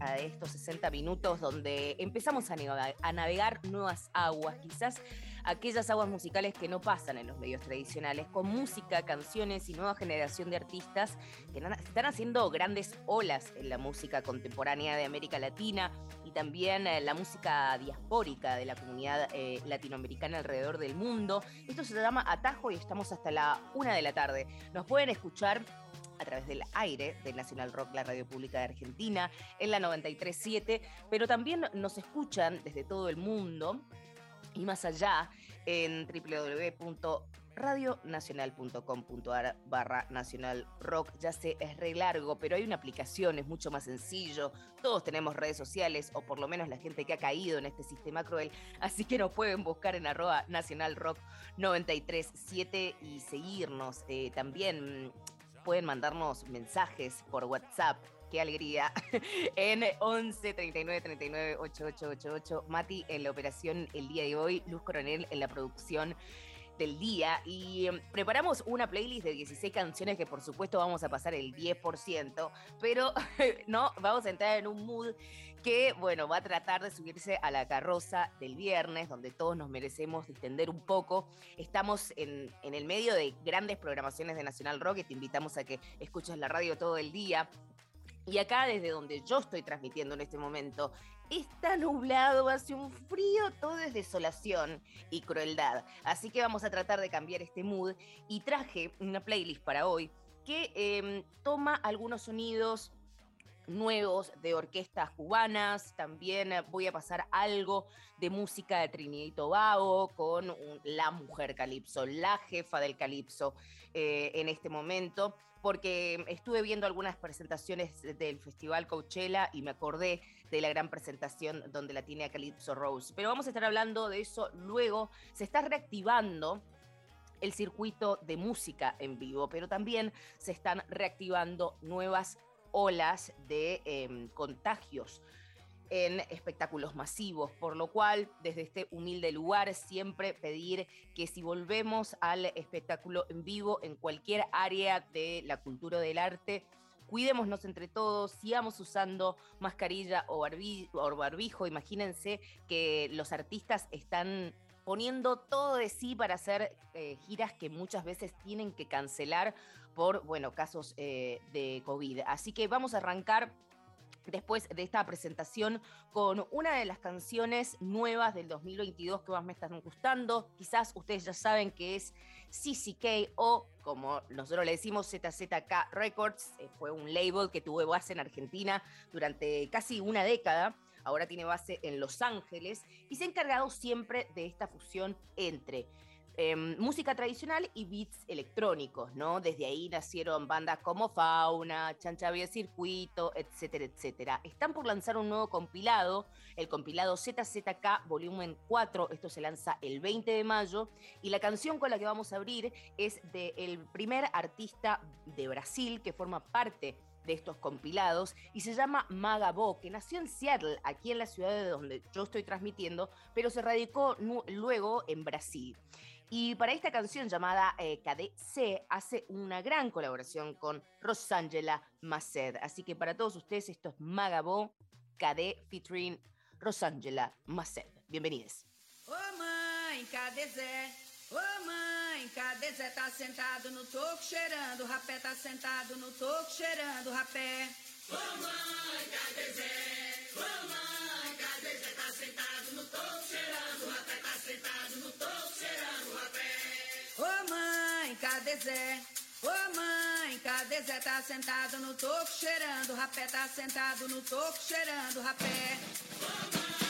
a estos 60 minutos donde empezamos a navegar, nuevas aguas, quizás aquellas aguas musicales que no pasan en los medios tradicionales, con música, canciones y nueva generación de artistas que están haciendo grandes olas en la música contemporánea de América Latina y también eh, la música diaspórica de la comunidad eh, latinoamericana alrededor del mundo. Esto se llama Atajo y estamos hasta la una de la tarde. Nos pueden escuchar a través del aire de Nacional Rock, la radio pública de Argentina, en la 93.7, pero también nos escuchan desde todo el mundo y más allá en www.radionacional.com.ar barra nacional rock. Ya sé, es re largo, pero hay una aplicación, es mucho más sencillo. Todos tenemos redes sociales, o por lo menos la gente que ha caído en este sistema cruel. Así que nos pueden buscar en arroba nacional rock 937 y seguirnos. Eh, también pueden mandarnos mensajes por WhatsApp. Qué alegría. En 11 39 39 8888. Mati en la operación el día de hoy. Luz Coronel en la producción del día. Y eh, preparamos una playlist de 16 canciones que por supuesto vamos a pasar el 10%. Pero no, vamos a entrar en un mood que, bueno, va a tratar de subirse a la carroza del viernes, donde todos nos merecemos distender un poco. Estamos en, en el medio de grandes programaciones de Nacional Rock y te invitamos a que escuches la radio todo el día. Y acá, desde donde yo estoy transmitiendo en este momento, está nublado, hace un frío, todo es desolación y crueldad. Así que vamos a tratar de cambiar este mood y traje una playlist para hoy que eh, toma algunos sonidos nuevos de orquestas cubanas, también eh, voy a pasar algo de música de Trinidad y Tobago con la mujer calipso, la jefa del calipso eh, en este momento, porque estuve viendo algunas presentaciones del Festival Coachella y me acordé de la gran presentación donde la tiene a Calypso Rose. Pero vamos a estar hablando de eso luego. Se está reactivando el circuito de música en vivo, pero también se están reactivando nuevas olas de em, contagios en espectáculos masivos, por lo cual desde este humilde lugar siempre pedir que si volvemos al espectáculo en vivo en cualquier área de la cultura o del arte, cuidémonos entre todos, sigamos usando mascarilla o, barbi- o barbijo, imagínense que los artistas están poniendo todo de sí para hacer eh, giras que muchas veces tienen que cancelar por, bueno, casos eh, de COVID. Así que vamos a arrancar después de esta presentación con una de las canciones nuevas del 2022 que más me están gustando. Quizás ustedes ya saben que es CCK o como nosotros le decimos ZZK Records, eh, fue un label que tuvo base en Argentina durante casi una década. Ahora tiene base en Los Ángeles y se ha encargado siempre de esta fusión entre em, música tradicional y beats electrónicos, ¿no? Desde ahí nacieron bandas como Fauna, Chancha Vía Circuito, etcétera, etcétera. Están por lanzar un nuevo compilado, el compilado ZZK Volumen 4, esto se lanza el 20 de mayo, y la canción con la que vamos a abrir es del primer artista de Brasil que forma parte de estos compilados y se llama Magabo, que nació en Seattle, aquí en la ciudad de donde yo estoy transmitiendo, pero se radicó luego en Brasil. Y para esta canción llamada eh, KDC hace una gran colaboración con Rosangela Maced. Así que para todos ustedes esto es Magabo, KD featuring Rosangela Maced. Bienvenidos. Ô mãe, cadê Zé? Ô mãe, cadê Zé? Tá sentado no toco cheirando, o rapé tá sentado no toco cheirando, o rapé. Ô mãe, cadê Zé? Ô mãe, cadê Zé? Tá sentado no toco cheirando, o rapé tá sentado no toco cheirando, o rapé. cadê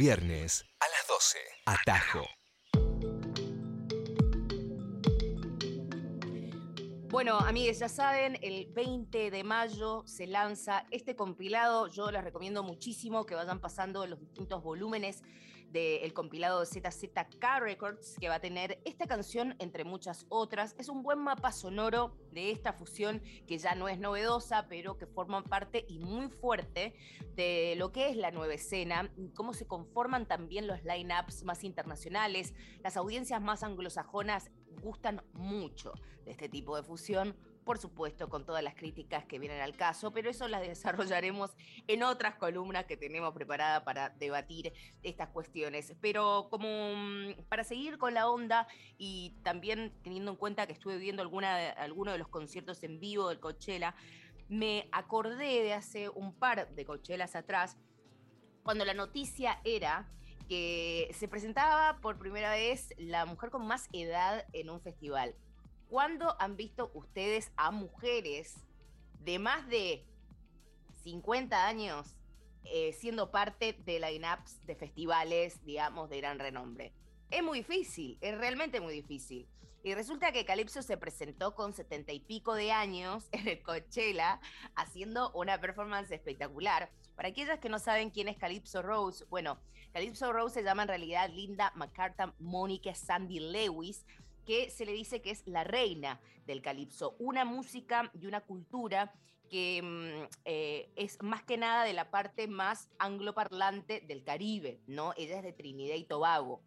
Viernes a las 12. Atajo. Bueno, amigues, ya saben, el 20 de mayo se lanza este compilado. Yo les recomiendo muchísimo que vayan pasando los distintos volúmenes del compilado de ZZK Records, que va a tener esta canción entre muchas otras. Es un buen mapa sonoro de esta fusión que ya no es novedosa, pero que forma parte y muy fuerte de lo que es la nueva escena, cómo se conforman también los line-ups más internacionales. Las audiencias más anglosajonas gustan mucho de este tipo de fusión, por supuesto con todas las críticas que vienen al caso, pero eso las desarrollaremos en otras columnas que tenemos preparada para debatir estas cuestiones. Pero como mm, para seguir con la onda y también teniendo en cuenta que estuve viendo alguna, alguno de los conciertos en vivo del Coachella, me acordé de hace un par de Coachellas atrás, cuando la noticia era que se presentaba por primera vez la mujer con más edad en un festival. ¿Cuándo han visto ustedes a mujeres de más de 50 años eh, siendo parte de line-ups de festivales, digamos, de gran renombre? Es muy difícil, es realmente muy difícil. Y resulta que Calypso se presentó con setenta y pico de años en el Coachella haciendo una performance espectacular. Para aquellas que no saben quién es Calypso Rose, bueno, Calypso Rose se llama en realidad Linda McCartan Mónica Sandy Lewis, que se le dice que es la reina del calipso, una música y una cultura que mm, eh, es más que nada de la parte más angloparlante del Caribe, ¿no? Ella es de Trinidad y Tobago.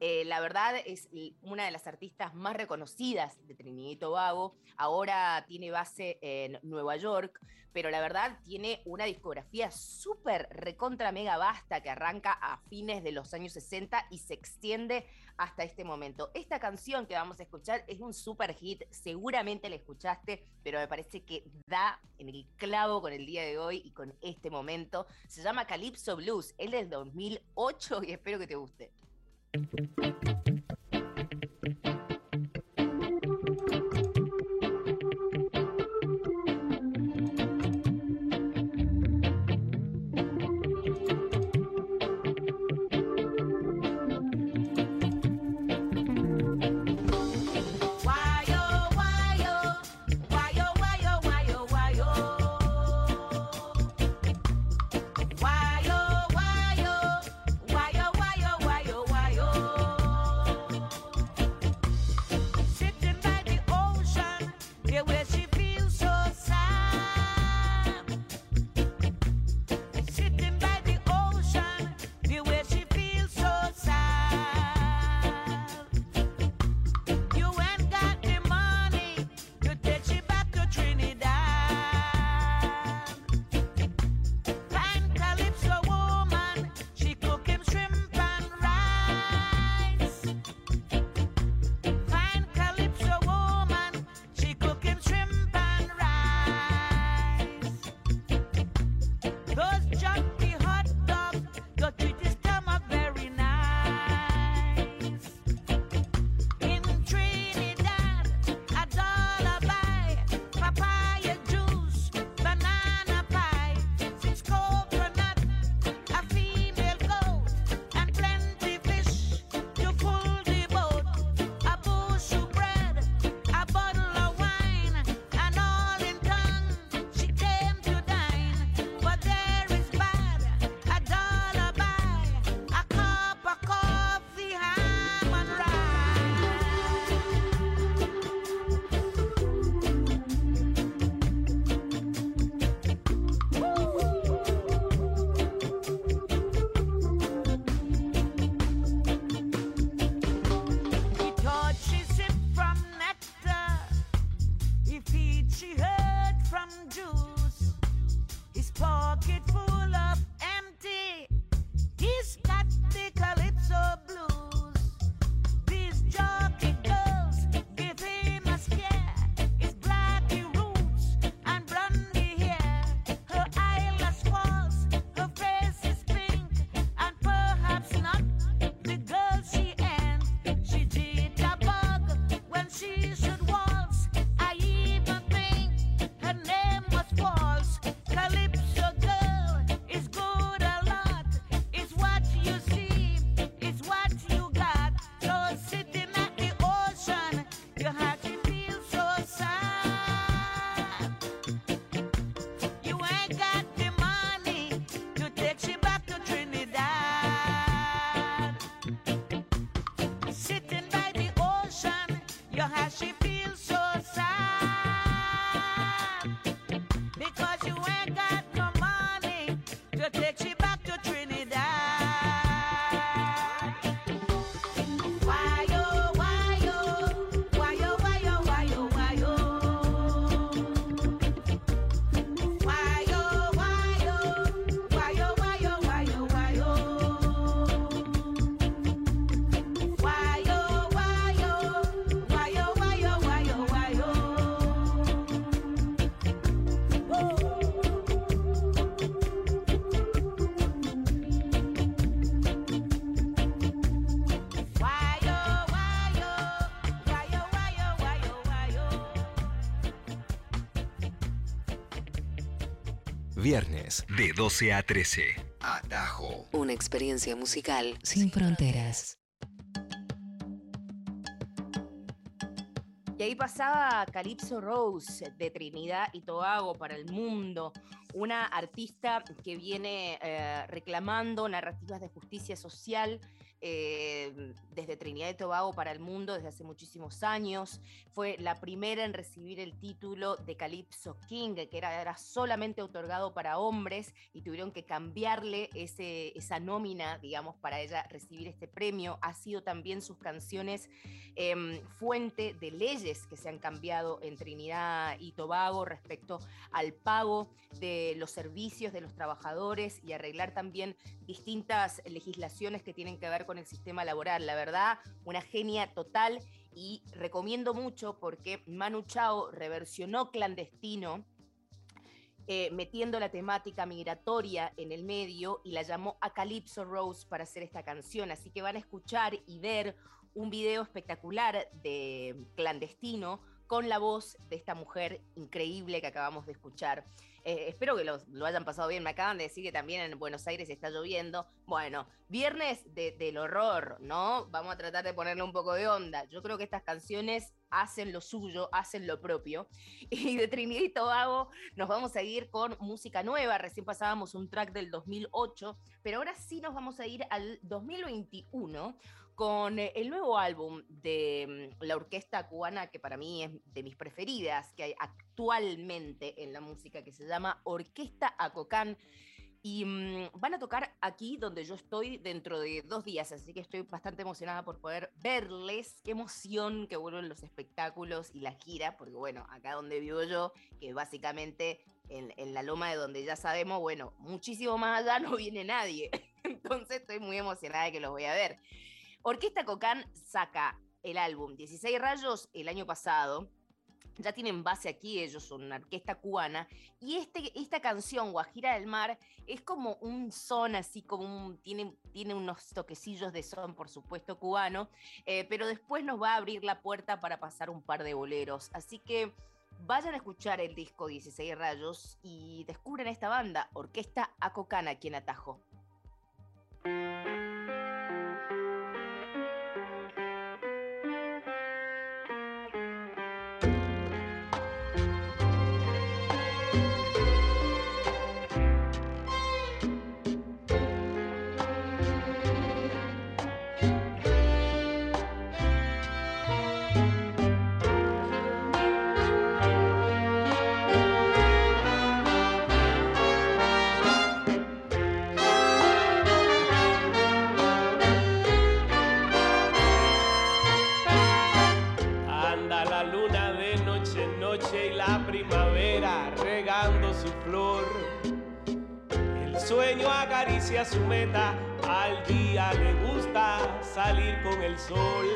Eh, la verdad es una de las artistas más reconocidas de Trinidad y Tobago. Ahora tiene base en Nueva York, pero la verdad tiene una discografía súper recontra mega vasta que arranca a fines de los años 60 y se extiende hasta este momento. Esta canción que vamos a escuchar es un super hit, seguramente la escuchaste, pero me parece que da en el clavo con el día de hoy y con este momento. Se llama Calypso Blues, es del 2008 y espero que te guste. Thank you. Viernes de 12 a 13. Atajo. Una experiencia musical sin fronteras. Y ahí pasaba Calypso Rose de Trinidad y Tobago para el mundo, una artista que viene eh, reclamando narrativas de justicia social eh, desde Trinidad y Tobago para el mundo desde hace muchísimos años. Fue la primera en recibir el título de Calypso King, que era, solamente otorgado para hombres y tuvieron que cambiarle esa nómina, digamos, para ella recibir este premio. Ha sido también sus canciones em, fuente de leyes que se han cambiado en Trinidad y Tobago respecto al pago de los servicios de los trabajadores y arreglar también distintas legislaciones que tienen que ver con el sistema laboral. La verdad, una genia total y recomiendo mucho porque Manu Chao reversionó clandestino. Eh, metiendo la temática migratoria en el medio y la llamó a Calypso Rose para hacer esta canción. Así que van a escuchar y ver un video espectacular de clandestino con la voz de esta mujer increíble que acabamos de escuchar. Eh, espero que lo hayan pasado bien. Me acaban de decir que también en Buenos Aires está lloviendo. Bueno, viernes del horror, ¿no? Vamos a tratar de ponerle un poco de onda. Yo creo que estas canciones hacen lo suyo, hacen lo propio. Y de Trinidad y Tobago nos vamos a ir con música nueva. Recién pasábamos un track del 2008, pero ahora sí nos vamos a ir al 2021 con eh, el nuevo álbum de mm, la orquesta cubana, que para mí es de mis preferidas que hay actualmente en la música, que se llama Orquesta Acocán. Y mm, van a tocar aquí donde yo estoy dentro de dos días, así que estoy bastante emocionada por poder verles. Qué emoción que vuelven los espectáculos y la gira, porque bueno, acá donde vivo yo, que básicamente en, en la loma de donde ya sabemos, bueno, muchísimo más allá no viene nadie. Entonces estoy muy emocionada de que los voy a ver. Orquesta Cocán saca el álbum 16 Rayos el año pasado. Ya tienen base aquí, ellos son una orquesta cubana. Y este, esta canción, Guajira del Mar, es como un son así, como un, tiene, tiene unos toquecillos de son, por supuesto, cubano. Eh, pero después nos va a abrir la puerta para pasar un par de boleros. Así que vayan a escuchar el disco 16 Rayos y descubren esta banda, Orquesta Acocana, aquí en Su meta, al día le gusta salir con el sol.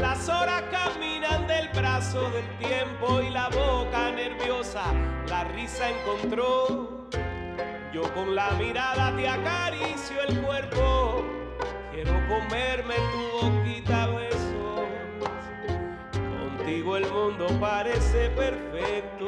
Las horas caminan del brazo del tiempo y la boca nerviosa la risa encontró. Yo con la mirada te acaricio el cuerpo, quiero comerme tu boquita besos. Contigo el mundo parece perfecto.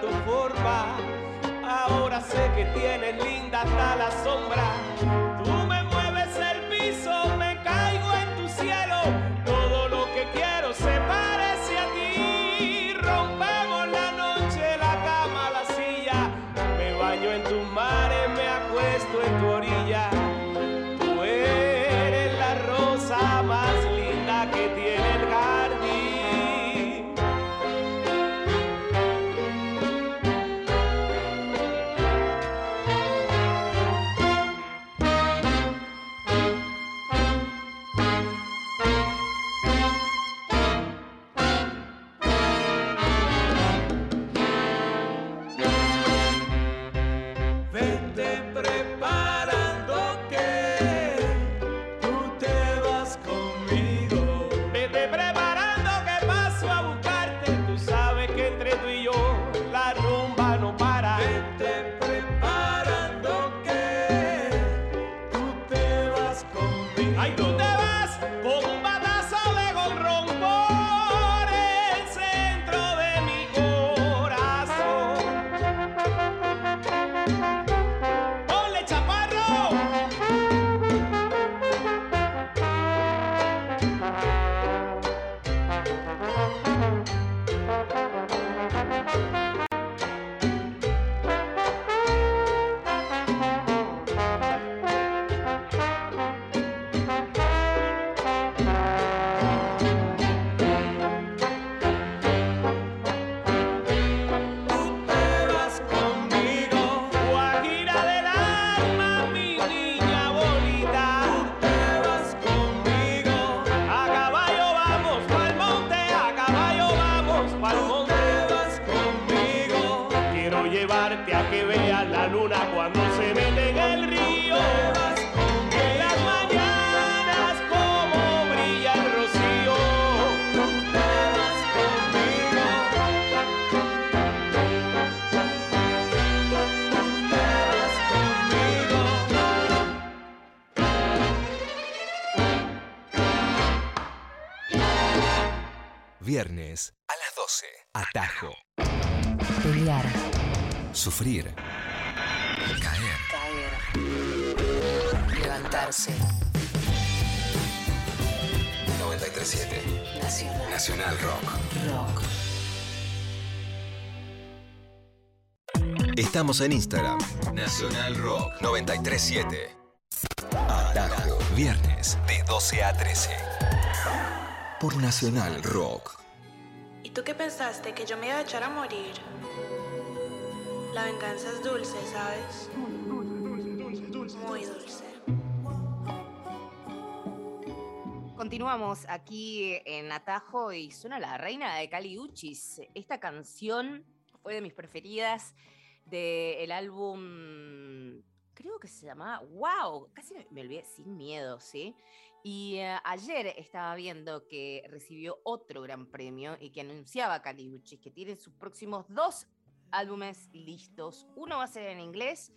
Tu forma. Ahora sé que tienes linda hasta la sombra. Estamos en Instagram. Nacional Rock 937. Atajo. Viernes de 12 a 13. Por Nacional Rock. ¿Y tú qué pensaste? ¿Que yo me iba a echar a morir? La venganza es dulce, ¿sabes? Muy dulce. Continuamos aquí en Atajo y suena la reina de Cali Uchis. Esta canción fue de mis preferidas del álbum, creo que se llamaba Wow, casi me, olvidé, Sin Miedo, ¿sí? Y eh, ayer estaba viendo que recibió otro gran premio y que anunciaba Cali Uchis que tiene sus próximos dos álbumes listos. Uno va a ser en inglés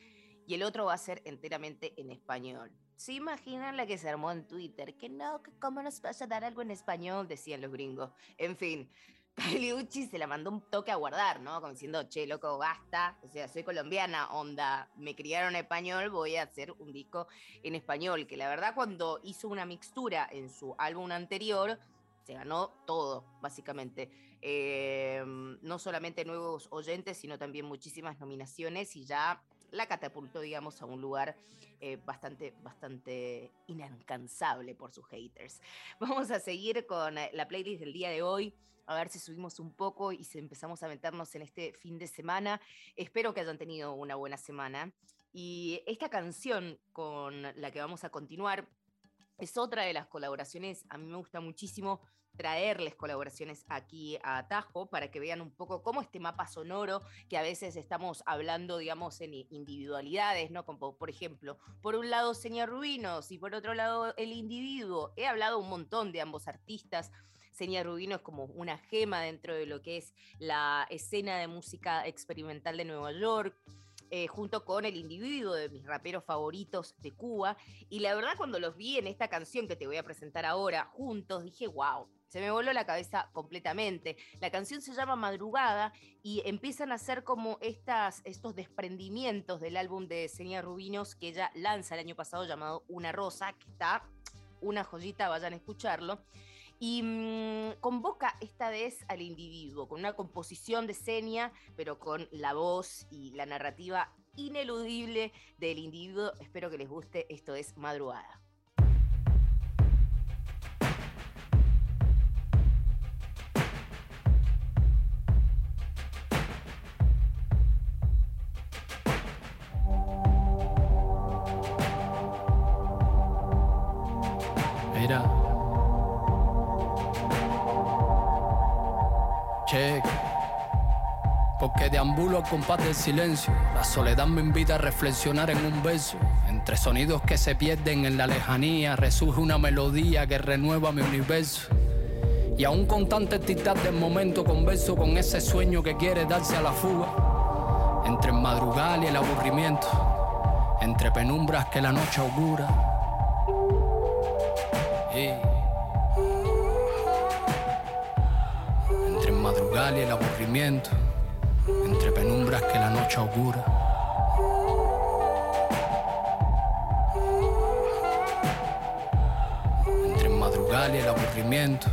y el otro va a ser enteramente en español. ¿Se imaginan la que se armó en Twitter? Que no, que cómo nos vas a dar algo en español, decían los gringos. En fin, Uchi se la mandó un toque a guardar, ¿no? Como diciendo, che, loco, basta. O sea, soy colombiana, onda, me criaron español, voy a hacer un disco en español. Que la verdad, cuando hizo una mixtura en su álbum anterior, se ganó todo, básicamente. Eh, no solamente nuevos oyentes, sino también muchísimas nominaciones y ya la catapultó, digamos, a un lugar eh, bastante, bastante inalcanzable por sus haters. Vamos a seguir con eh, la playlist del día de hoy. A ver si subimos un poco y si empezamos a meternos en este fin de semana. Espero que hayan tenido una buena semana. Y esta canción con la que vamos a continuar es otra de las colaboraciones. A mí me gusta muchísimo traerles colaboraciones aquí a Atajo para que vean un poco cómo este mapa sonoro, que a veces estamos hablando, digamos, en individualidades, ¿no? Como por ejemplo, por un lado Señor Rubinos y por otro lado el individuo. He hablado un montón de ambos artistas. Seña Rubino es como una gema dentro de lo que es la escena de música experimental de Nueva York. Eh, junto con el individuo de mis raperos favoritos de Cuba. Y la verdad, cuando los vi en esta canción que te voy a presentar ahora juntos, dije, wow, se me voló la cabeza completamente. La canción se llama Madrugada y empiezan a hacer como estas, estos desprendimientos del álbum de Seña Rubinos que ella lanza el año pasado llamado Una Rosa, que está una joyita, vayan a escucharlo y mmm, convoca esta vez al individuo con una composición de seña, pero con la voz y la narrativa ineludible del individuo. Espero que les guste. Esto es Madrugada. compás del silencio. La soledad me invita a reflexionar en un verso. Entre sonidos que se pierden en la lejanía, resurge una melodía que renueva mi universo. Y aún con tanta entidad del momento converso con ese sueño que quiere darse a la fuga. Entre el madrugal y el aburrimiento, entre penumbras que la noche augura. Y... madrugal y el aburrimiento noche augura. Entre madrugal y el aburrimiento.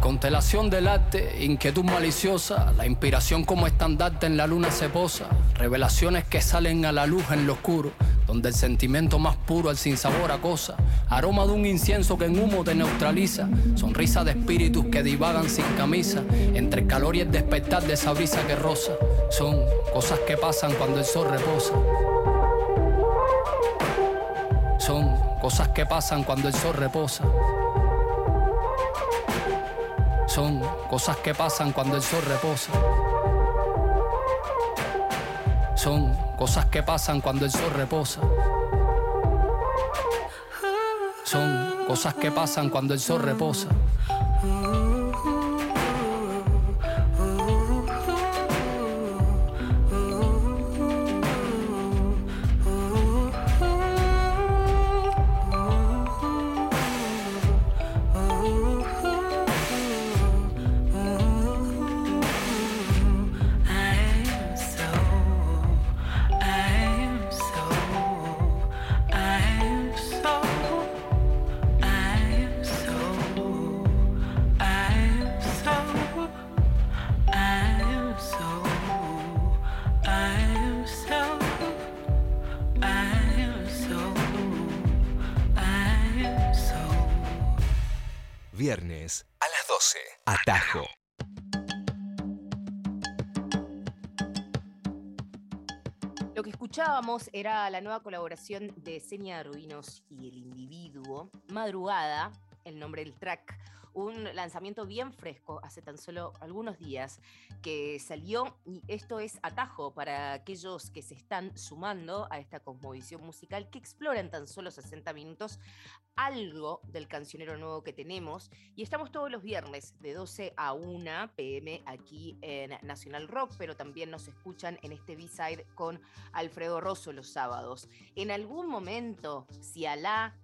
Constelación del arte, inquietud maliciosa, la inspiración como estandarte en la luna se posa, revelaciones que salen a la luz en lo oscuro, donde el sentimiento más puro, el sinsabor acosa, aroma de un incienso que en humo te neutraliza, sonrisa de espíritus que divagan sin camisa, entre el calor y el despertar de esa brisa que rosa, son cosas que pasan cuando el sol reposa. Son cosas que pasan cuando el sol reposa. Son cosas que pasan cuando el sol reposa. Son cosas que pasan cuando el sol reposa. Son cosas que pasan cuando el sol reposa. Colaboración de Seña Ruinos y el individuo, Madrugada, el nombre del track, un lanzamiento bien fresco hace tan solo algunos días que salió y esto es atajo para aquellos que se están sumando a esta cosmovisión musical que explora en tan solo 60 minutos algo del cancionero nuevo que tenemos y estamos todos los viernes de 12 a 1 pm aquí en Nacional Rock, pero también nos escuchan en este B-side con Alfredo Rosso los sábados. En algún momento, si Alá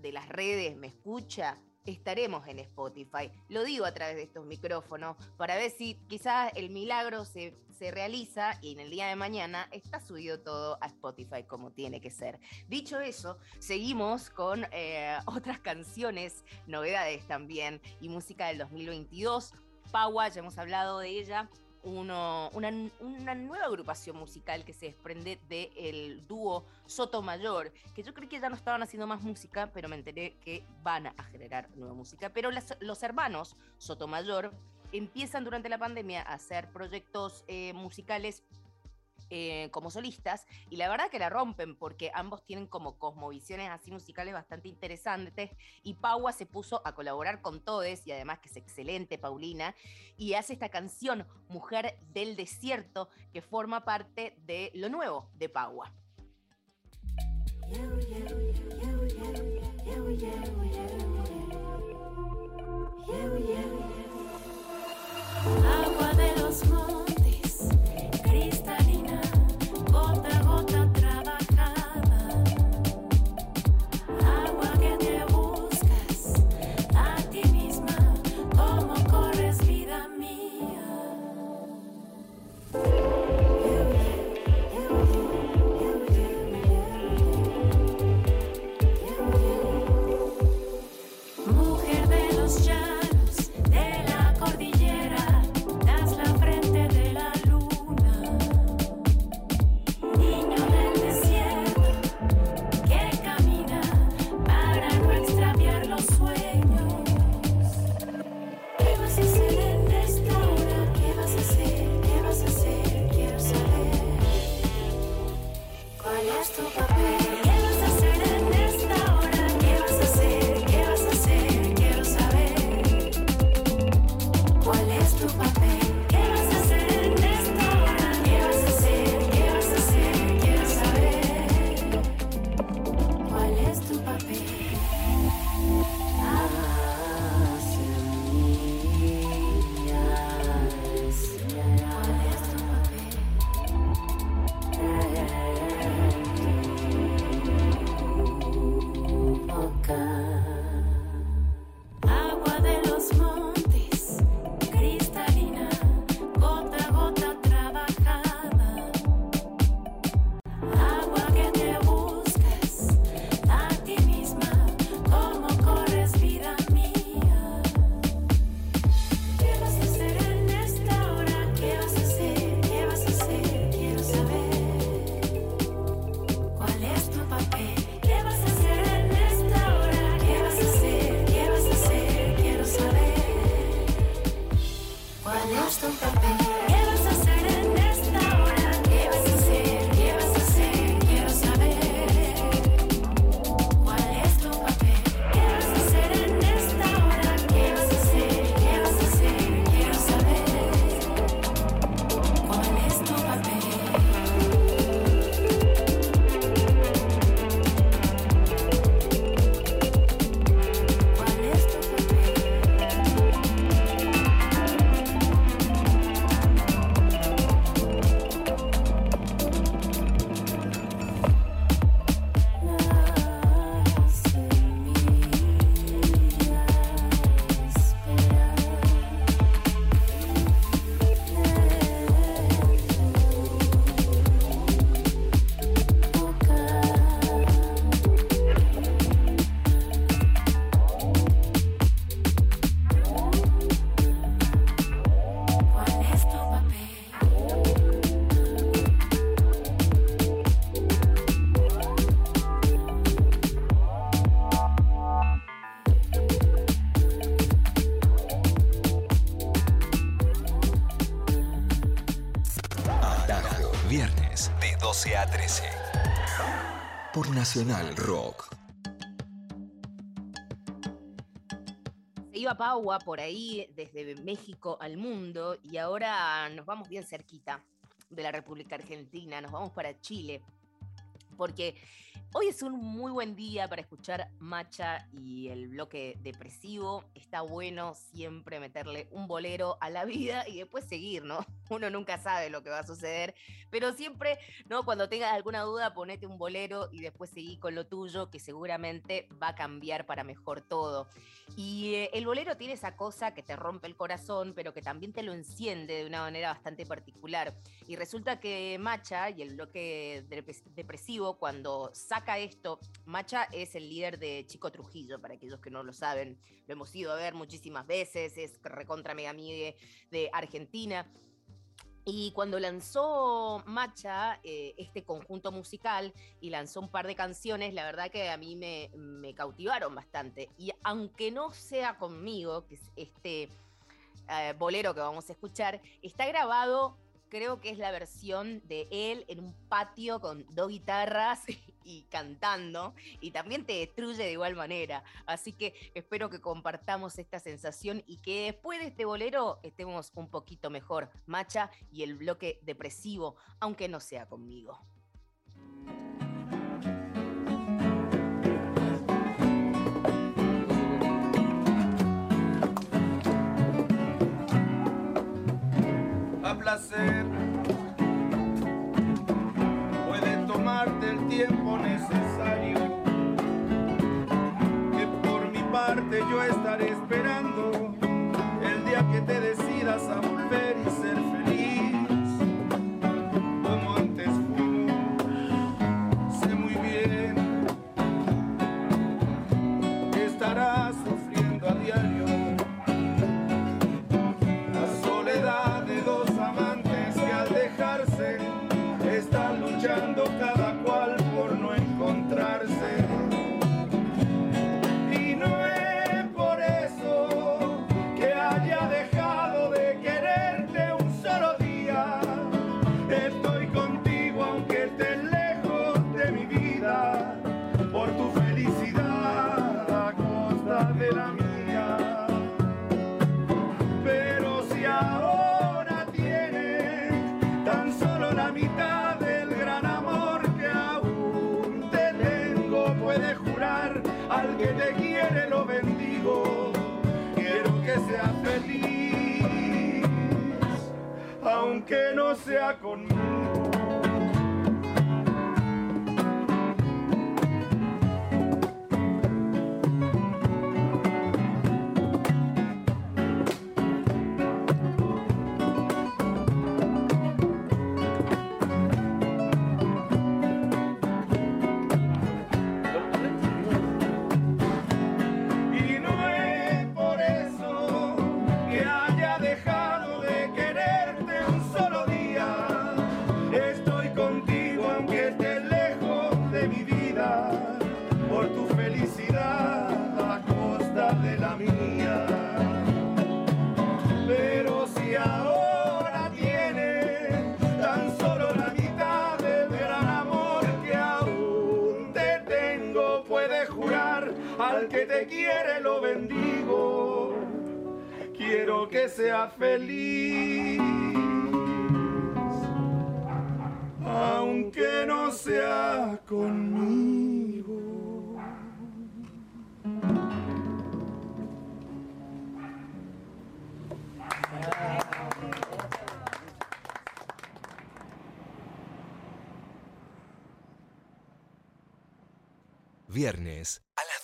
de las redes me escucha, estaremos en Spotify. Lo digo a través de estos micrófonos para ver si quizás el milagro se, se realiza y en el día de mañana está subido todo a Spotify como tiene que ser. Dicho eso, seguimos con eh, otras canciones, novedades también y música del 2022. Paua, ya hemos hablado de ella, uno- una, una nueva agrupación musical que se desprende del dúo Sotomayor, que yo creí que ya no estaban haciendo más música, pero me enteré que van a generar nueva música. Pero los hermanos Sotomayor empiezan durante la pandemia a hacer proyectos eh, musicales eh, como solistas y la verdad que la rompen porque ambos tienen como cosmovisiones así musicales bastante interesantes y Paua se puso a colaborar con todes y además que es excelente Paulina y hace esta canción Mujer del Desierto que forma parte de lo nuevo de Paua. Agua de los montes, Nacional Rock. Se iba Paua por ahí desde México al mundo y ahora nos vamos bien cerquita de la República Argentina, nos vamos para Chile, porque hoy es un muy buen día para escuchar Macha y el bloque depresivo. Está bueno siempre meterle un bolero a la vida y después seguir, ¿no? Uno nunca sabe lo que va a suceder, pero siempre, ¿no? Cuando tengas alguna duda, ponete un bolero y después seguí con lo tuyo, que seguramente va a cambiar para mejor todo. Y eh, el bolero tiene esa cosa que te rompe el corazón, pero que también te lo enciende de una manera bastante particular. Y resulta que Macha y el bloque depres- depresivo, cuando saca esto, Macha es el líder de Chico Trujillo, para aquellos que no lo saben, lo hemos ido a ver muchísimas veces, es recontra mega amigue de Argentina. Y cuando lanzó Macha eh, este conjunto musical y lanzó un par de canciones, la verdad que a mí me, me cautivaron bastante. Y aunque no sea conmigo, que es este eh, bolero que vamos a escuchar, está grabado, creo que es la versión de él en un patio con dos guitarras y cantando, y también te destruye de igual manera. Así que espero que compartamos esta sensación y que después de este bolero estemos un poquito mejor. Macha y el bloque depresivo, aunque no sea conmigo. a placer. Yo estaré esperando aunque no sea conmigo.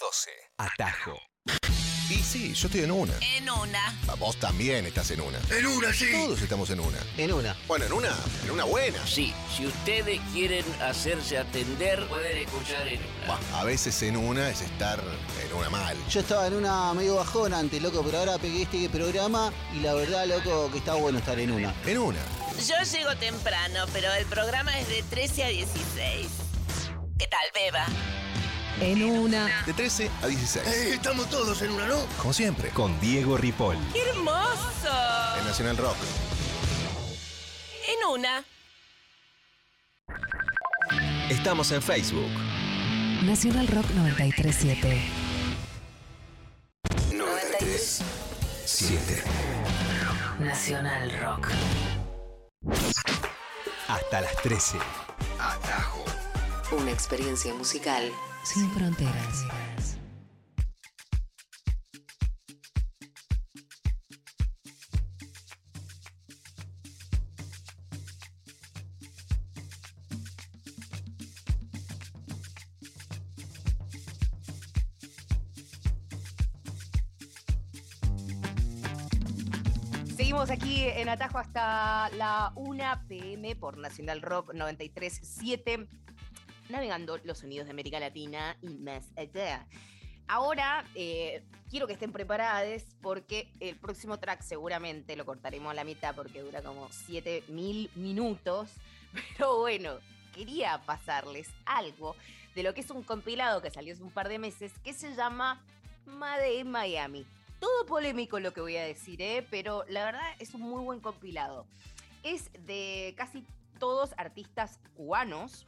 12. Atajo. Y sí, yo estoy en una. En una. Ah, Vos también estás en una. En una, sí. Todos estamos en una. En una. Bueno, en una, en una buena. Sí, si ustedes quieren hacerse atender, pueden escuchar en una. Bah, a veces en una es estar en una mal. Yo estaba en una medio bajón antes, loco, pero ahora pegué este programa y la verdad, loco, que está bueno estar en una. En una. Yo llego temprano, pero el programa es de 13 a 16. ¿Qué tal, Beba? En una. De 13 a 16. estamos todos en una, ¿no? Como siempre, con Diego Ripoll. ¡Qué hermoso! En Nacional Rock. En una. Estamos en Facebook. Nacional Rock 937. 93 7. Nacional Rock. Hasta las 13. Atajo. Una experiencia musical sin fronteras. Seguimos aquí en Atajo hasta la 1 pm por Nacional Rock 93.7, navegando los sonidos de América Latina y más allá. Ahora eh, quiero que estén preparados porque el próximo track seguramente lo cortaremos a la mitad porque dura como 7000 minutos. Pero bueno, quería pasarles algo de lo que es un compilado que salió hace un par de meses que se llama Made in Miami. Todo polémico lo que voy a decir, ¿eh? pero la verdad es un muy buen compilado. Es de casi todos artistas cubanos,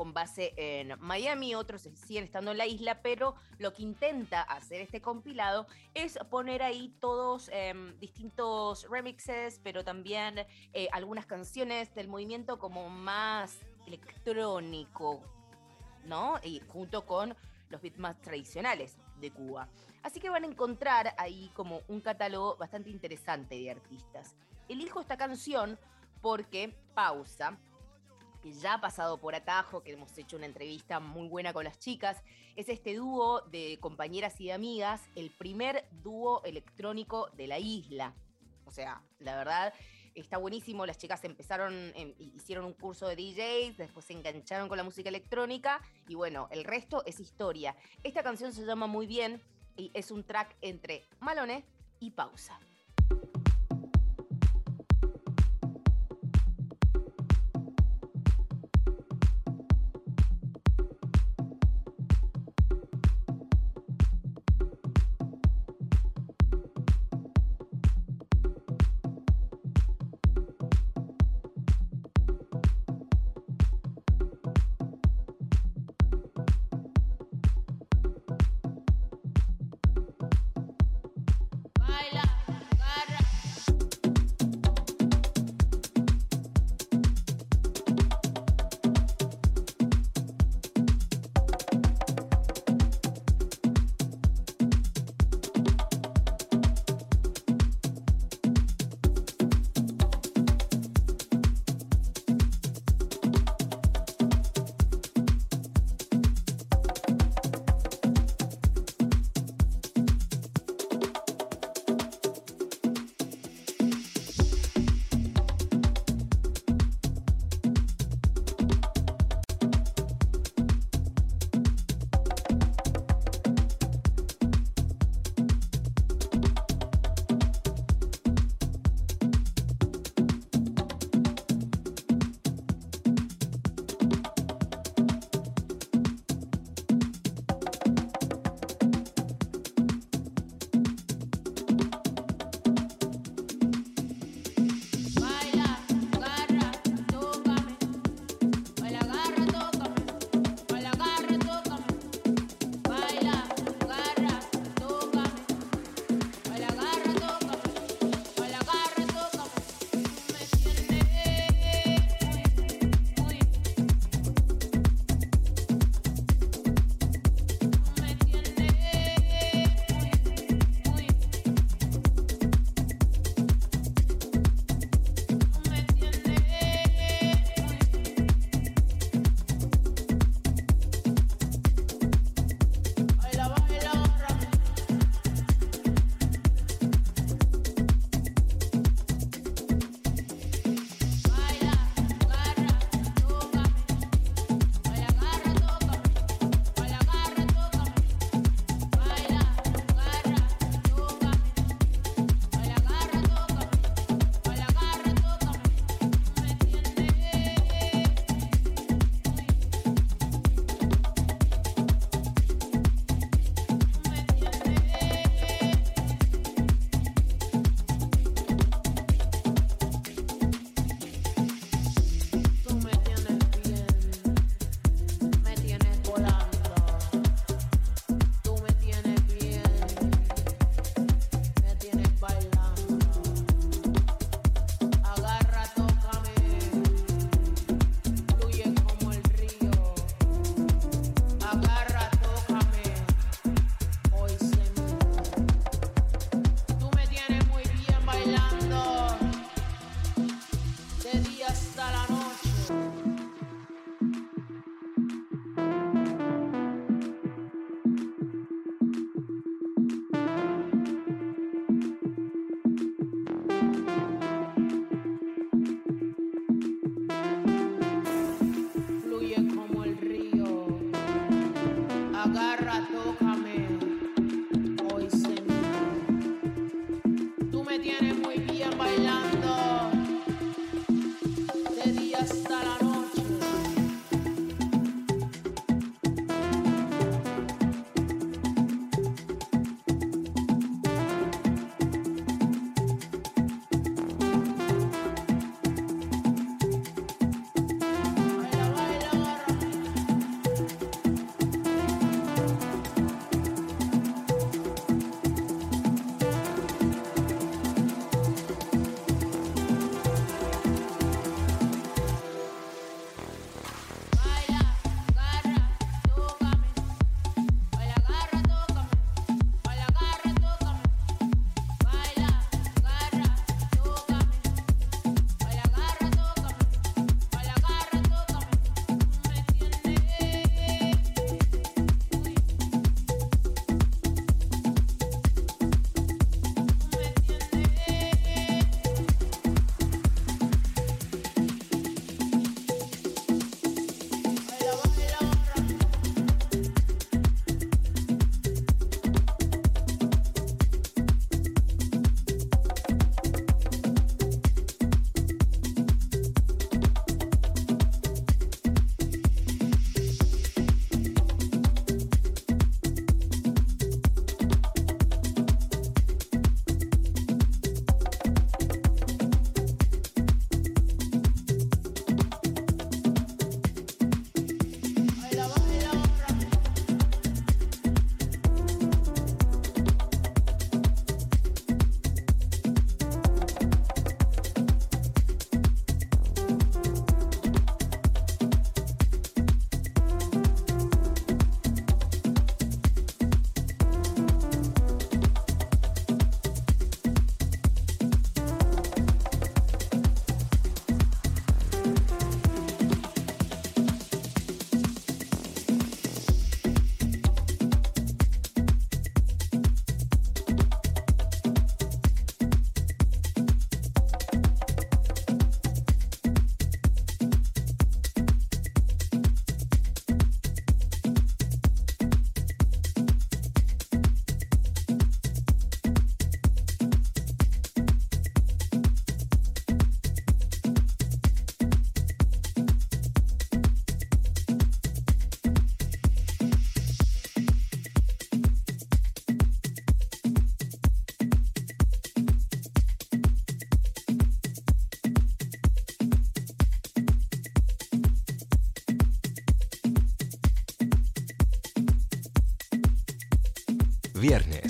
con base en Miami, otros siguen estando en la isla, pero lo que intenta hacer este compilado es poner ahí todos em, distintos remixes, pero también eh, algunas canciones del movimiento como más electrónico, ¿no? Y junto con los beats más tradicionales de Cuba. Así que van a encontrar ahí como un catálogo bastante interesante de artistas. Elijo esta canción porque Pausa, que ya ha pasado por Atajo, que hemos hecho una entrevista muy buena con las chicas, es este dúo de compañeras y de amigas, el primer dúo electrónico de la isla. O sea, la verdad, está buenísimo. Las chicas empezaron, em, hicieron un curso de DJs, después se engancharon con la música electrónica y bueno, el resto es historia. Esta canción se llama Muy Bien y es un track entre Malone y Pausa.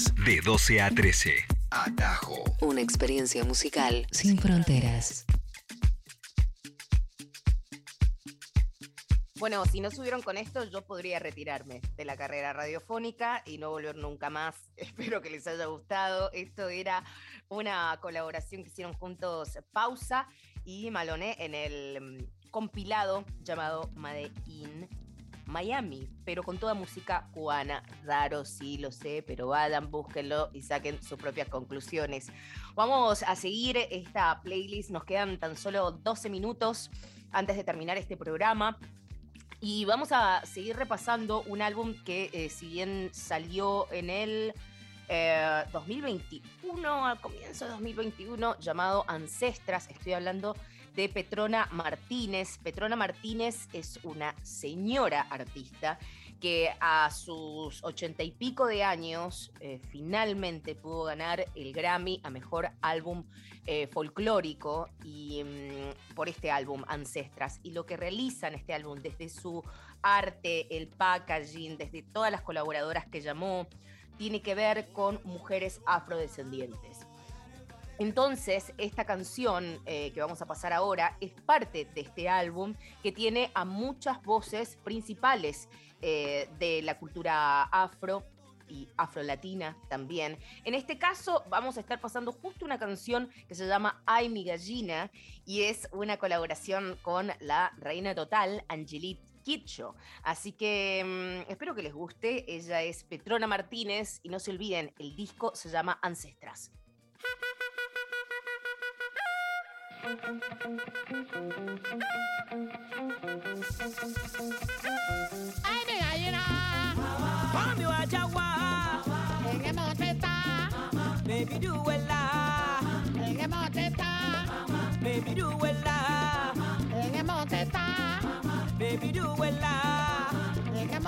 Viernes de 12 a 13. Atajo. Una experiencia musical sin fronteras. Bueno, si no subieron con esto, yo podría retirarme de la carrera radiofónica y no volver nunca más. Espero que les haya gustado. Esto era una colaboración que hicieron juntos Pausa y Maloné en el mm, compilado llamado Made in Miami, pero con toda música cubana. Raro, sí, lo sé, pero vayan, búsquenlo y saquen sus propias conclusiones. Vamos a seguir esta playlist. Nos quedan tan solo 12 minutos antes de terminar este programa. Y vamos a seguir repasando un álbum que, eh, si bien salió en el eh, 2021, al comienzo de 2021, llamado Ancestras, estoy hablando de Petrona Martínez. Petrona Martínez es una señora artista que a sus ochenta y pico de años eh, finalmente pudo ganar el Grammy a Mejor Álbum eh, Folclórico y mm, por este álbum Ancestras. Y lo que realiza en este álbum desde su arte, el packaging, desde todas las colaboradoras que llamó, tiene que ver con mujeres afrodescendientes. Entonces, esta canción eh, que vamos a pasar ahora es parte de este álbum que tiene a muchas voces principales eh, de la cultura afro y afrolatina también. En este caso vamos a estar pasando justo una canción que se llama Ay mi gallina y es una colaboración con la reina total, Angelique Kitcho. Así que mm, espero que les guste. Ella es Petrona Martínez y no se olviden, el disco se llama Ancestras. Ay, mi gallina. Mami guayagua. En el monte está. Baby duela. En el monte está. Baby duela. En el monte está. Baby duela. En el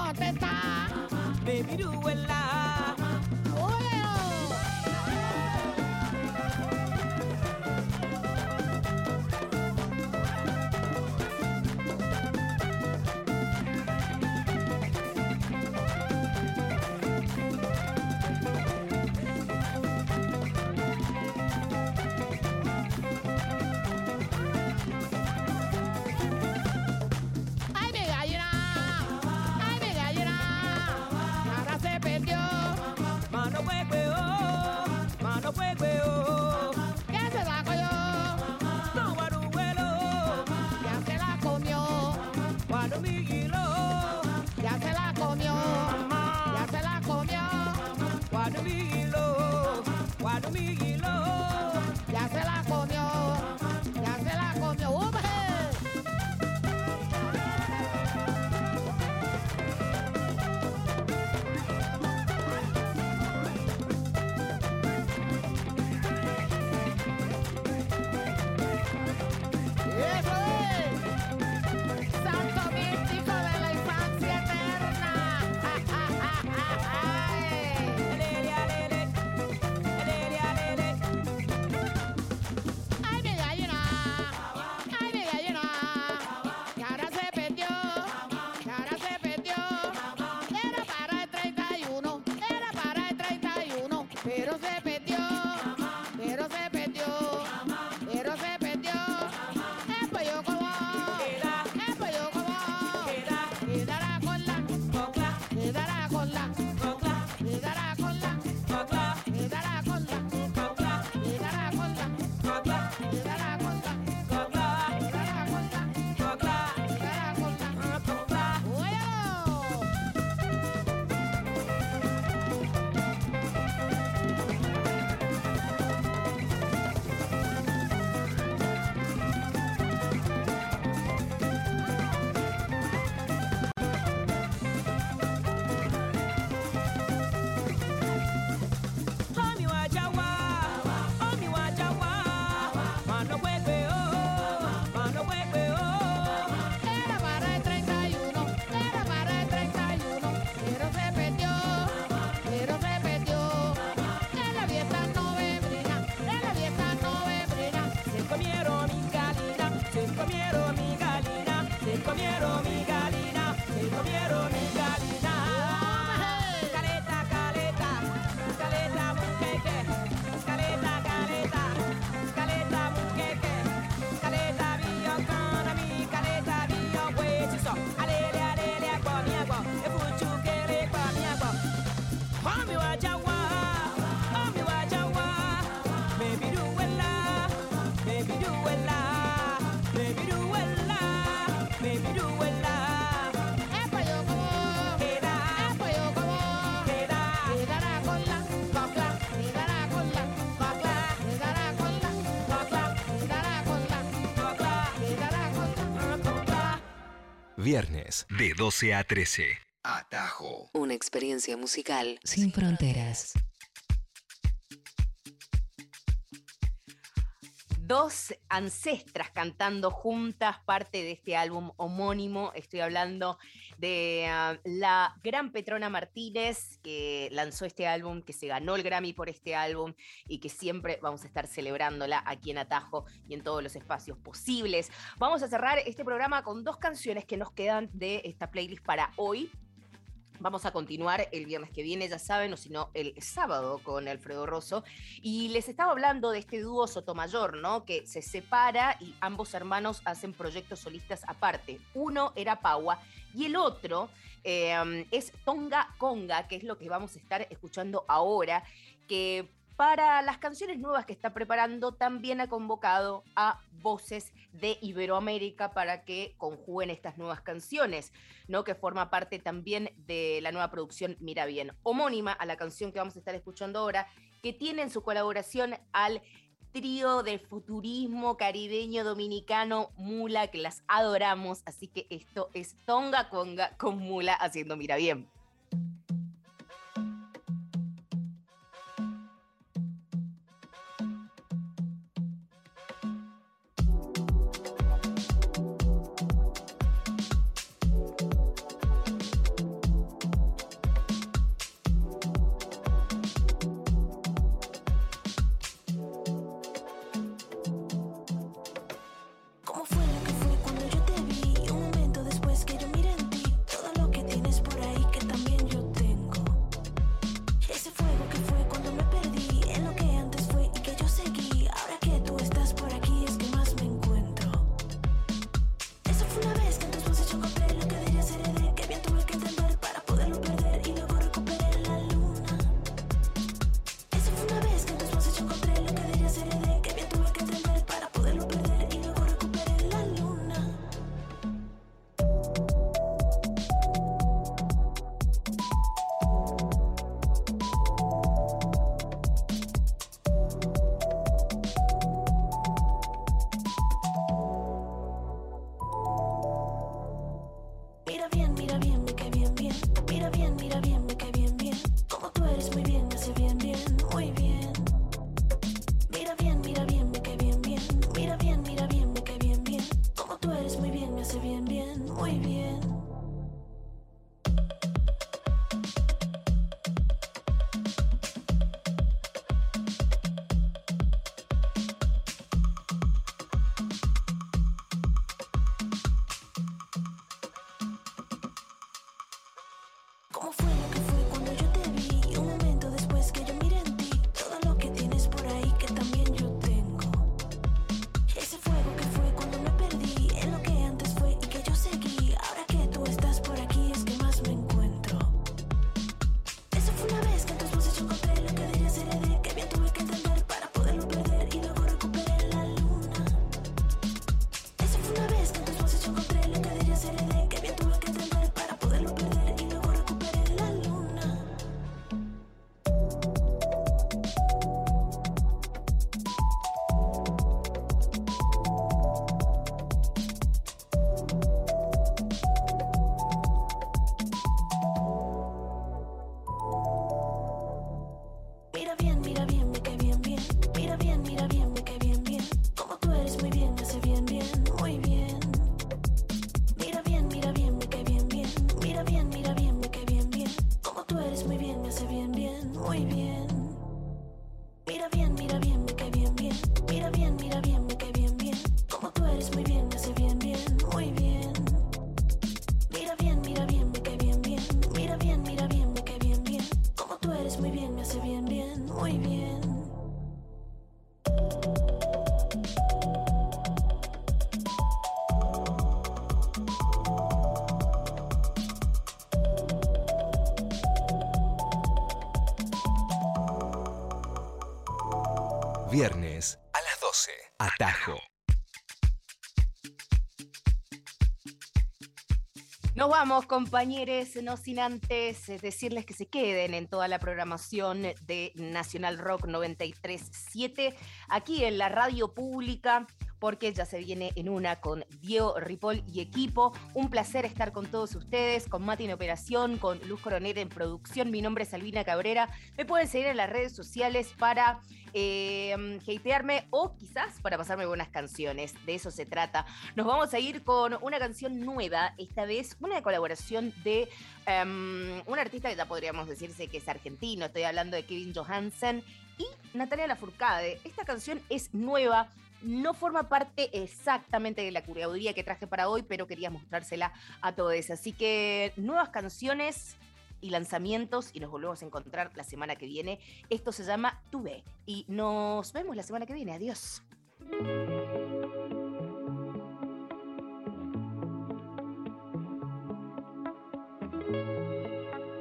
Viernes de 12 a 13. Atajo. Una experiencia musical sin fronteras. dos ancestras cantando juntas parte de este álbum homónimo. Estoy hablando de ah, la gran Petrona Martínez, que lanzó este álbum, que se ganó el Grammy por este álbum y que siempre vamos a estar celebrándola aquí en Atajo y en todos los espacios posibles. Vamos a cerrar este programa con dos canciones que nos quedan de esta playlist para hoy. Vamos a continuar el viernes que viene, ya saben, o si no, el sábado con Alfredo Rosso. Y les estaba hablando de este dúo Sotomayor, ¿no? Que se separa y ambos hermanos hacen proyectos solistas aparte. Uno era Paua y el otro eh, es Tonga Conga, que es lo que vamos a estar escuchando ahora, que para las canciones nuevas que está preparando, también ha convocado a voces de Iberoamérica para que conjuguen estas nuevas canciones, ¿no? Que forma parte también de la nueva producción Mira Bien, homónima a la canción que vamos a estar escuchando ahora, que tiene en su colaboración al trío del futurismo caribeño dominicano Mula, que las adoramos, así que esto es Tonga Conga con Mula haciendo Mira Bien. ¿Cómo bien, bien, vamos, compañeros, no sin antes eh, decirles que se queden en toda la programación de Nacional Rock 93.7, aquí en la radio pública, porque ya se viene en una con Diego Ripoll y equipo. Un placer estar con todos ustedes, con Mati en operación, con Luz Coronel en producción. Mi nombre es Albina Cabrera. Me pueden seguir en las redes sociales para eh, hatearme o quizás para pasarme buenas canciones. De eso se trata. Nos vamos a ir con una canción nueva, esta vez una colaboración de em, un artista que ya podríamos decirse que es argentino. Estoy hablando de Kevin Johansen y Natalia Lafourcade. Esta canción es nueva. No forma parte exactamente de la curaduría que traje para hoy, pero quería mostrársela a todos. Así que nuevas canciones y lanzamientos y nos volvemos a encontrar la semana que viene. Esto se llama Tuve y nos vemos la semana que viene. Adiós.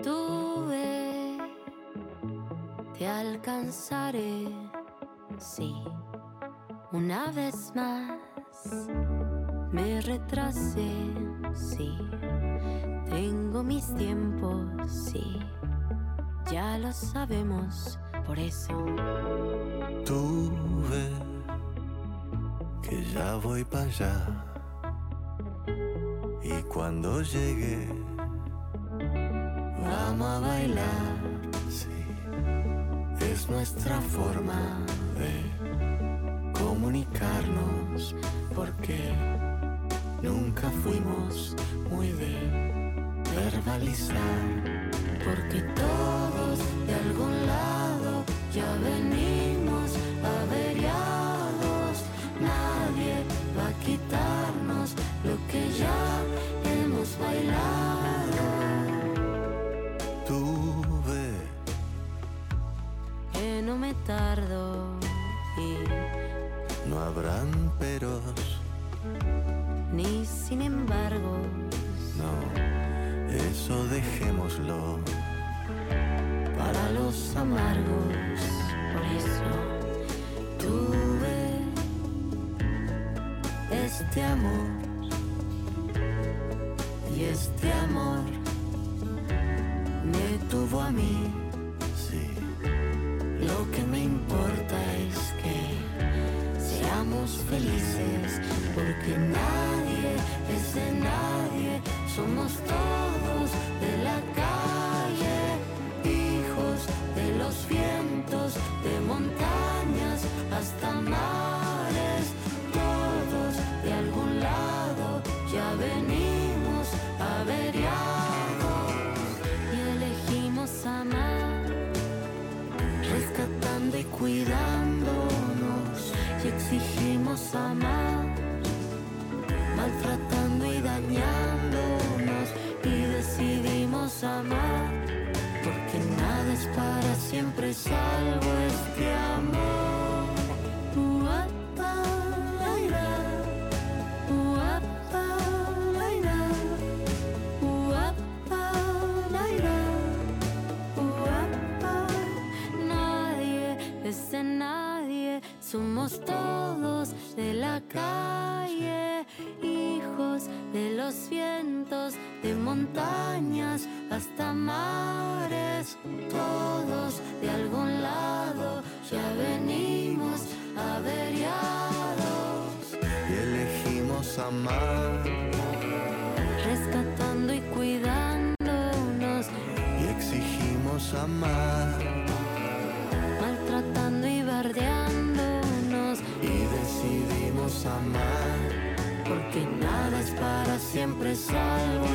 Tuve, te alcanzaré, sí, una vez más. Me retrasé, sí, tengo mis tiempos, sí, ya lo sabemos, por eso. Tuve que ya voy para allá. Y cuando llegue, vamos a bailar. Sí, es nuestra forma de comunicarnos, porque nunca fuimos muy de verbalizar. Porque todos de algún lado ya venimos averiados. Nadie va a quitarnos lo que ya hemos bailado. Tuve Que no me tardo habrán peros, ni sin embargo. no, eso dejémoslo. para los amargos. Por eso tuve este amor y este amor me tuvo a mí. Cuidándonos y exigimos amar, maltratando y dañándonos y decidimos amar, porque nada es para siempre salvo este amor. Somos todos de la calle, hijos de los vientos, de montañas hasta mares, todos de algún lado ya venimos averiados, y elegimos amar. Rescatando y cuidándonos, y exigimos amar Porque nada es para siempre salvo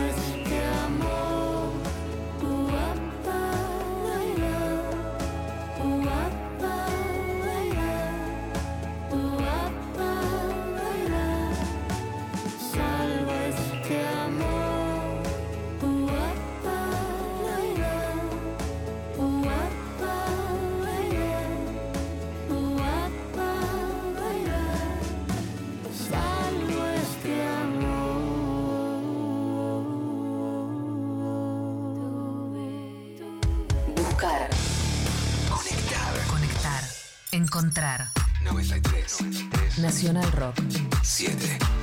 Encontrar. 93. Nacional Rock. 7.